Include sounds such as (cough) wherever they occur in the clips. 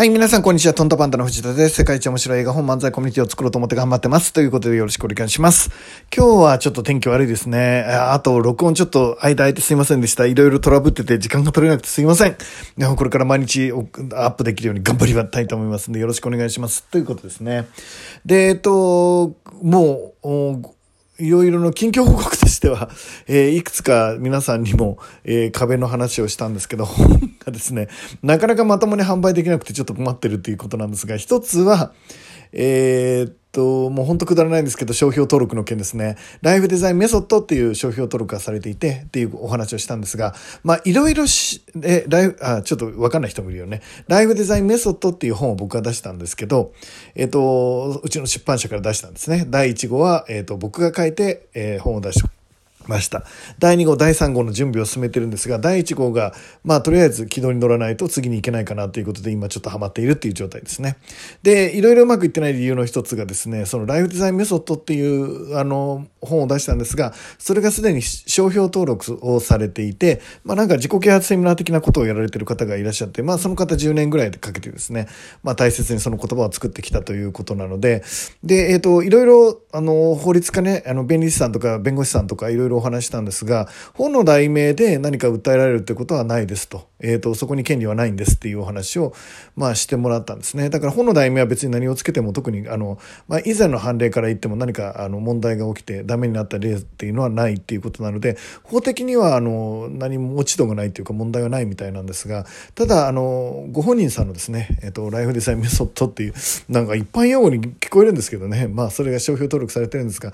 はい、皆さん、こんにちは。トントパンダの藤田です。世界一面白い映画本漫才コミュニティを作ろうと思って頑張ってます。ということでよろしくお願いします。今日はちょっと天気悪いですね。あと、録音ちょっと間空いてすいませんでした。いろいろトラブってて時間が取れなくてすいません。でもこれから毎日アップできるように頑張りたいと思いますので、よろしくお願いします。ということですね。で、えっと、もう、いろいろの近況報告としては、(laughs) えー、いくつか皆さんにも、えー、壁の話をしたんですけど、本 (laughs) がですね、なかなかまともに販売できなくてちょっと困ってるっていうことなんですが、一つは、えー、と、もうほんとくだらないんですけど、商標登録の件ですね。ライフデザインメソッドっていう商標登録がされていて、っていうお話をしたんですが、まあ、いろいろし、え、ライフ、あ、ちょっとわかんない人もいるよね。ライフデザインメソッドっていう本を僕が出したんですけど、えっと、うちの出版社から出したんですね。第1号は、えっと、僕が書いて、えー、本を出した。ました。第2号、第3号の準備を進めてるんですが、第1号が、まあ、とりあえず軌道に乗らないと次に行けないかなということで、今ちょっとハマっているっていう状態ですね。で、いろいろうまくいってない理由の一つがですね、そのライフデザインメソッドっていう、あの、本を出したんですが、それがすでに商標登録をされていて、まあ、なんか自己啓発セミナー的なことをやられてる方がいらっしゃって、まあ、その方10年ぐらいかけてですね、まあ、大切にその言葉を作ってきたということなので、で、えっ、ー、と、いろいろ、あの、法律家ね、あの、弁理士さんとか弁護士さんとかいろいろお話したんですが、本の題名で何か訴えられるってことはないですと。えっ、ー、と、そこに権利はないんですっていうお話を、まあ、してもらったんですね。だから本の題名は別に何をつけても特に、あの、まあ、以前の判例から言っても何か、あの、問題が起きてダメになった例っていうのはないっていうことなので、法的には、あの、何も落ち度がないというか問題はないみたいなんですが、ただ、あの、ご本人さんのですね、えっ、ー、と、ライフデザインメソッドっていう、なんか一般用語に聞こえるんですけどね、まあ、それが商標登録されてるんですが、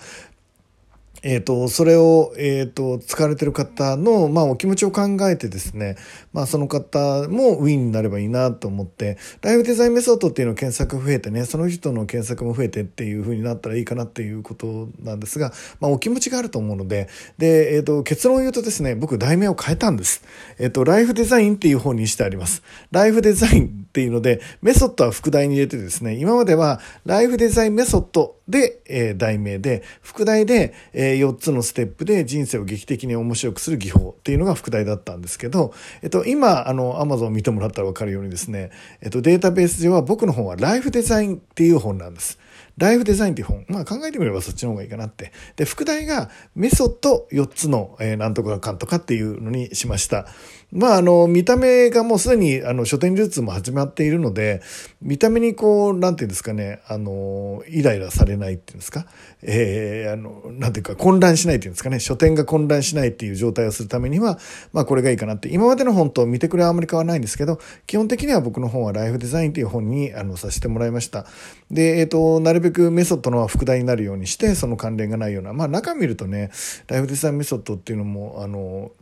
えっ、ー、と、それを、えっ、ー、と、使われてる方の、まあ、お気持ちを考えてですね、まあ、その方もウィンになればいいなと思って、ライフデザインメソッドっていうの検索増えてね、その人の検索も増えてっていう風になったらいいかなっていうことなんですが、まあ、お気持ちがあると思うので、で、えっ、ー、と、結論を言うとですね、僕、題名を変えたんです。えっ、と、ライフデザインっていう本にしてあります。ライフデザインっていうので、メソッドは副題に入れてですね、今までは、ライフデザインメソッドで、えー、題名で、副題で、えー、4つのステップで人生を劇的に面白くする技法っていうのが副題だったんですけど、えっと、今、あの、アマゾンを見てもらったらわかるようにですね、えっと、データベース上は僕の本はライフデザインっていう本なんです。ライフデザインっていう本。まあ考えてみればそっちの方がいいかなって。で、副題がメソッド4つの、えー、なんとかかんとかっていうのにしました。まああの、見た目がもうすでにあの書店流通も始まっているので、見た目にこう、なんていうんですかね、あの、イライラされないっていうんですか、えー、あの、なんていうか混乱しないっていうんですかね、書店が混乱しないっていう状態をするためには、まあこれがいいかなって。今までの本と見てくれはあまり変わらないんですけど、基本的には僕の本はライフデザインっていう本にあのさせてもらいました。で、えっ、ー、と、なるべくメソッドのは副題になるようにして、その関連がないような、まあ中見るとね、ライフデザインメソッドっていうのも、あの、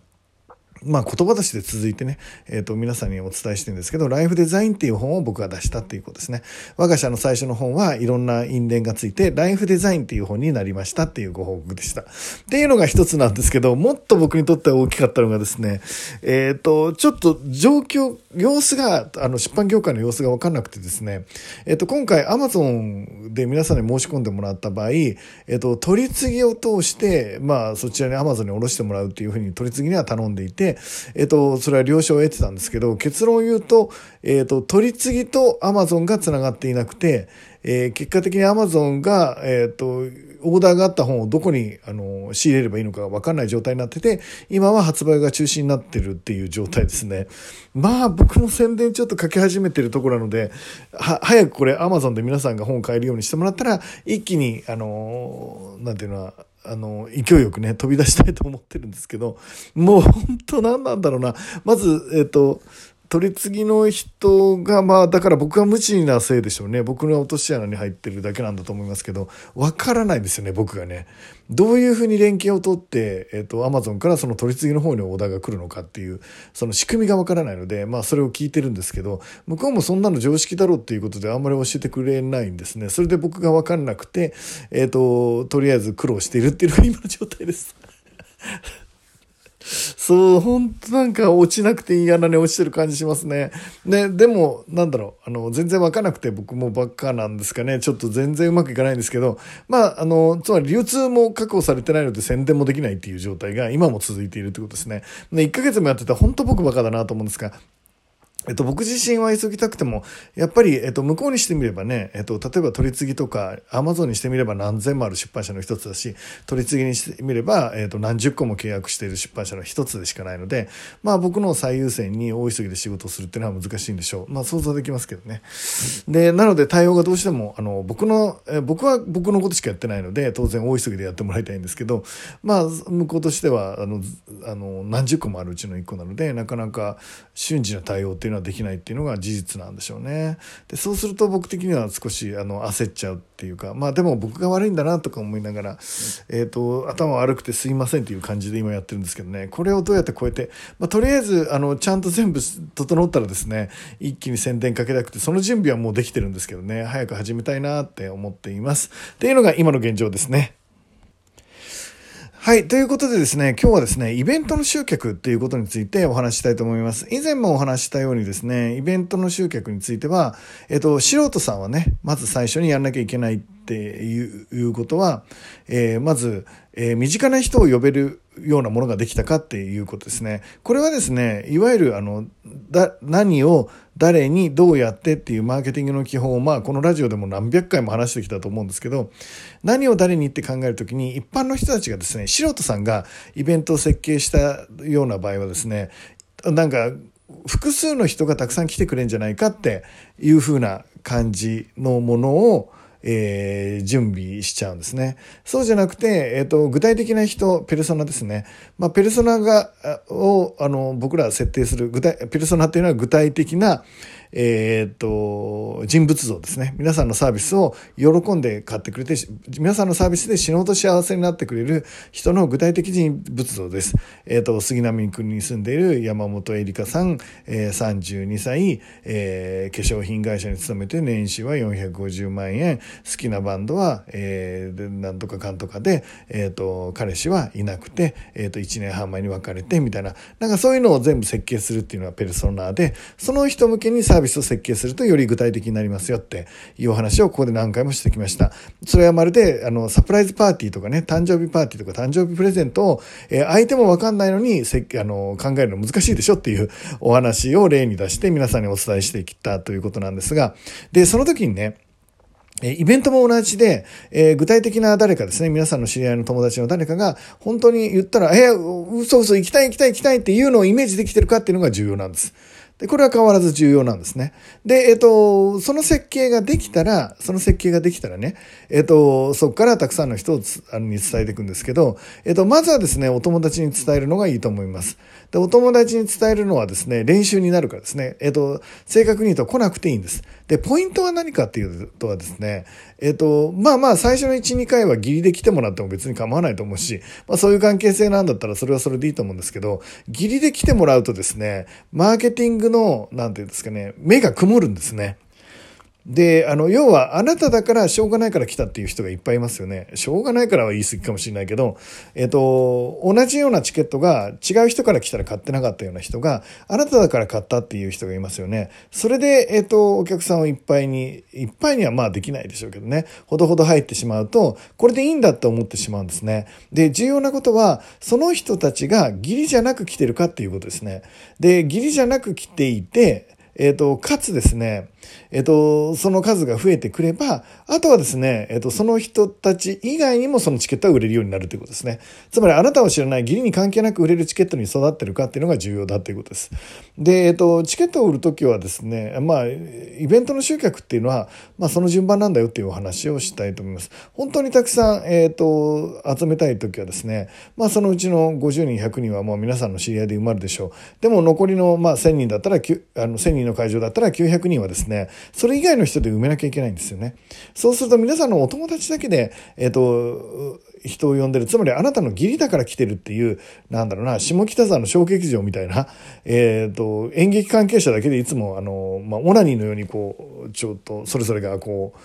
まあ言葉として続いてね、えっ、ー、と、皆さんにお伝えしてるんですけど、ライフデザインっていう本を僕が出したっていうことですね。我が社の最初の本はいろんな因縁がついて、ライフデザインっていう本になりましたっていうご報告でした。っていうのが一つなんですけど、もっと僕にとっては大きかったのがですね、えっ、ー、と、ちょっと状況、様子が、あの、出版業界の様子がわかんなくてですね、えっ、ー、と、今回 Amazon で皆さんに申し込んでもらった場合、えっ、と、取り次ぎを通して、まあ、そちらに Amazon に下ろしてもらうっていうふうに取り次ぎには頼んでいて、えっ、と、それは了承を得てたんですけど、結論を言うと、えっ、と、取り次ぎと Amazon が繋がっていなくて、えー、結果的に Amazon が、えっ、と、オーダーがあった本をどこにあの仕入れればいいのかわかんない状態になってて、今は発売が中止になってるっていう状態ですね。まあ僕も宣伝ちょっと書き始めてるところなので、は、早くこれ Amazon で皆さんが本を買えるようにしてもらったら、一気に、あの、なんていうのは、あの、勢いよくね、飛び出したいと思ってるんですけど、もう本当何なんだろうな。まず、えっ、ー、と、取り次ぎの人が、まあ、だから僕が無知なせいでしょうね。僕の落とし穴に入ってるだけなんだと思いますけど、わからないですよね、僕がね。どういうふうに連携を取って、えっ、と、アマゾンからその取り次ぎの方にオーダーが来るのかっていう、その仕組みがわからないので、まあ、それを聞いてるんですけど、向こうもそんなの常識だろうっていうことであんまり教えてくれないんですね。それで僕がわかんなくて、えっ、ー、と、とりあえず苦労しているっていうのが今の状態です。そう、ほんとなんか落ちなくていい穴に落ちてる感じしますね。ね、でも、なんだろう、あの、全然わかなくて僕もばっかなんですかね。ちょっと全然うまくいかないんですけど、まあ、あの、つまり流通も確保されてないので宣伝もできないっていう状態が今も続いているってことですね。で、1ヶ月もやってたら本当僕バカだなと思うんですが、えっと、僕自身は急ぎたくても、やっぱり、えっと、向こうにしてみればね、えっと、例えば取り次ぎとか、アマゾンにしてみれば何千もある出版社の一つだし、取り次ぎにしてみれば、えっと、何十個も契約している出版社の一つでしかないので、まあ僕の最優先に大急ぎで仕事をするっていうのは難しいんでしょう。まあ想像できますけどね。で、なので対応がどうしても、あの、僕の、え僕は僕のことしかやってないので、当然大急ぎでやってもらいたいんですけど、まあ、向こうとしては、あの、あの、何十個もあるうちの一個なので、なかなか瞬時な対応っていうのはできないっていうのが事実なんでしょうね。でそうすると僕的には少しあの焦っちゃうっていうかまあでも僕が悪いんだなとか思いながら、えーと、頭悪くてすいませんっていう感じで今やってるんですけどねこれをどうやって超えて、まあ、とりあえずあのちゃんと全部整ったらですね一気に宣伝かけたくてその準備はもうできてるんですけどね早く始めたいなって思っています。っていうのが今の現状ですね。はい。ということでですね、今日はですね、イベントの集客っていうことについてお話したいと思います。以前もお話したようにですね、イベントの集客については、えっと、素人さんはね、まず最初にやんなきゃいけないっていうことは、えー、まず、えー、身近な人を呼べるようなものができたかっていうことですね。これはですね、いわゆるあの、だ、何を誰にどうやってっていうマーケティングの基本を、まあこのラジオでも何百回も話してきたと思うんですけど、何を誰にって考えるときに一般の人たちがですね、素人さんがイベントを設計したような場合はですね、なんか複数の人がたくさん来てくれんじゃないかっていうふうな感じのものを、えー、準備しちゃうんですね。そうじゃなくて、えっ、ー、と、具体的な人、ペルソナですね。まあ、ペルソナが、を、あの、僕ら設定する、具体、ペルソナっていうのは具体的な、えっ、と、人物像ですね。皆さんのサービスを喜んで買ってくれて、皆さんのサービスで死のうと幸せになってくれる人の具体的人物像です。えっ、と、杉並区に住んでいる山本エリカさん、えー、32歳、えー、化粧品会社に勤めて年収は450万円、好きなバンドは、えー、なんとかかんとかで、えっ、と、彼氏はいなくて、えっ、と、1年半前に別れて、みたいな、なんかそういうのを全部設計するっていうのはペルソナで、その人向けにサービスビスを設計するとより具体的になりますよっていうお話をここで何回もしてきました。それはまるで、あの、サプライズパーティーとかね、誕生日パーティーとか誕生日プレゼントを、えー、相手もわかんないのにせあの考えるの難しいでしょっていうお話を例に出して皆さんにお伝えしてきたということなんですが、で、その時にね、イベントも同じで、えー、具体的な誰かですね、皆さんの知り合いの友達の誰かが、本当に言ったら、えー、嘘嘘行きたい行きたい行きたいっていうのをイメージできてるかっていうのが重要なんです。で、これは変わらず重要なんですね。で、えっと、その設計ができたら、その設計ができたらね、えっと、そこからたくさんの人をあに伝えていくんですけど、えっと、まずはですね、お友達に伝えるのがいいと思います。で、お友達に伝えるのはですね、練習になるからですね、えっと、正確に言うと来なくていいんです。で、ポイントは何かっていうとはですね、えっと、まあまあ、最初の1、2回は義理で来てもらっても別に構わないと思うし、まあそういう関係性なんだったらそれはそれでいいと思うんですけど、義理で来てもらうとですね、マーケティングの、なんていうんですかね、目が曇るんですね。で、あの、要は、あなただからしょうがないから来たっていう人がいっぱいいますよね。しょうがないからは言い過ぎかもしれないけど、えっと、同じようなチケットが違う人から来たら買ってなかったような人が、あなただから買ったっていう人がいますよね。それで、えっと、お客さんをいっぱいに、いっぱいにはまあできないでしょうけどね、ほどほど入ってしまうと、これでいいんだって思ってしまうんですね。で、重要なことは、その人たちが義理じゃなく来てるかっていうことですね。で、義理じゃなく来ていて、えっ、と、かつですね、えっ、と、その数が増えてくれば、あとはですね、えっ、と、その人たち以外にもそのチケットが売れるようになるということですね。つまり、あなたを知らない義理に関係なく売れるチケットに育ってるかっていうのが重要だということです。で、えっ、と、チケットを売るときはですね、まあ、イベントの集客っていうのは、まあ、その順番なんだよっていうお話をしたいと思います。本当にたくさん、えっ、と、集めたいときはですね、まあ、そのうちの50人、100人はもう皆さんの知り合いで埋まるでしょう。でも、残りの、まあ、1000人だったら、あの、1000人の会場だったら900人はですね、ねそれ以外の人で埋めなきゃいけないんですよね。そうすると皆さんのお友達だけで、えっ、ー、と、人を呼んでる。つまりあなたの義理だから来てるっていう、なんだろうな、下北沢の小劇場みたいな、(laughs) えっ、ー、と、演劇関係者だけでいつも、あの、まあ、オナニーのようにこう、ちょっと、それぞれがこう、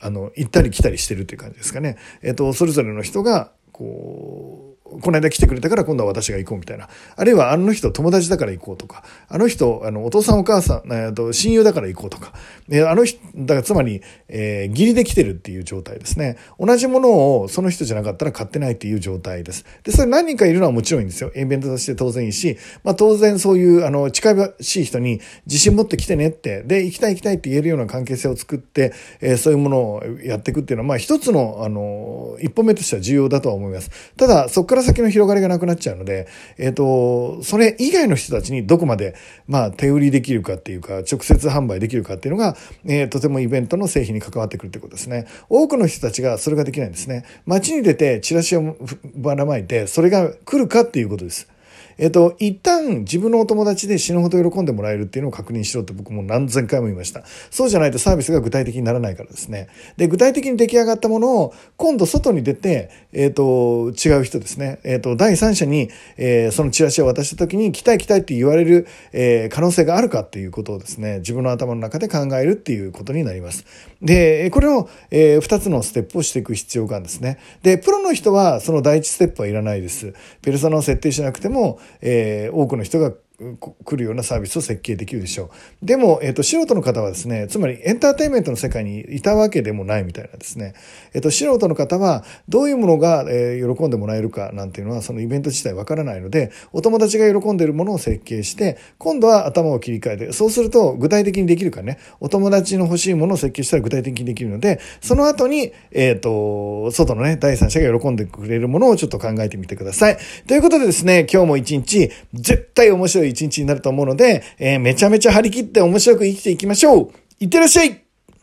あの、行ったり来たりしてるっていう感じですかね。えっ、ー、と、それぞれの人が、こう、この間来てくれたから今度は私が行こうみたいな。あるいはあの人友達だから行こうとか、あの人、あの、お父さんお母さん、えっと、親友だから行こうとか、えあの人、だからつまり、えー、義理で来てるっていう状態ですね。同じものをその人じゃなかったら買ってないっていう状態です。で、それ何人かいるのはもちろんいいんですよ。イベントとして当然いいし、まあ当然そういう、あの、近しい人に自信持って来てねって、で、行きたい行きたいって言えるような関係性を作って、えー、そういうものをやっていくっていうのは、まあ一つの、あの、一歩目としては重要だとは思います。ただ、そこから先の広がりがなくなっちゃうので、えっ、ー、と、それ以外の人たちにどこまで、まあ手売りできるかっていうか、直接販売できるかっていうのが、えー、とてもイベントの製品に関わってくるってことですね。多くの人たちがそれができないんですね。街に出てチラシをばらまいて、それが来るかっていうことです。えっと、一旦自分のお友達で死ぬほど喜んでもらえるっていうのを確認しろって僕も何千回も言いました。そうじゃないとサービスが具体的にならないからですね。で、具体的に出来上がったものを今度外に出て、えっ、と、違う人ですね。えっ、と、第三者に、えー、そのチラシを渡した時に来たい来たいって言われる、えー、可能性があるかっていうことをですね、自分の頭の中で考えるっていうことになります。で、これを、えー、2つのステップをしていく必要があるんですね。で、プロの人はその第一ステップはいらないです。ペルソナを設定しなくても、えー、多くの人が来るようなサービスを設計できるでしょう。でも、えっ、ー、と、素人の方はですね、つまりエンターテインメントの世界にいたわけでもないみたいなですね、えっ、ー、と、素人の方はどういうものが、えー、喜んでもらえるかなんていうのは、そのイベント自体わからないので、お友達が喜んでいるものを設計して、今度は頭を切り替えて、そうすると具体的にできるからね、お友達の欲しいものを設計したら具体的にできるので、その後に、えっ、と、外のね、第三者が喜んでくれるものをちょっと考えてみてください。ということでですね、今日も一日、絶対面白い一日になると思うので、えー、めちゃめちゃ張り切って面白く生きていきましょう。いってらっしゃい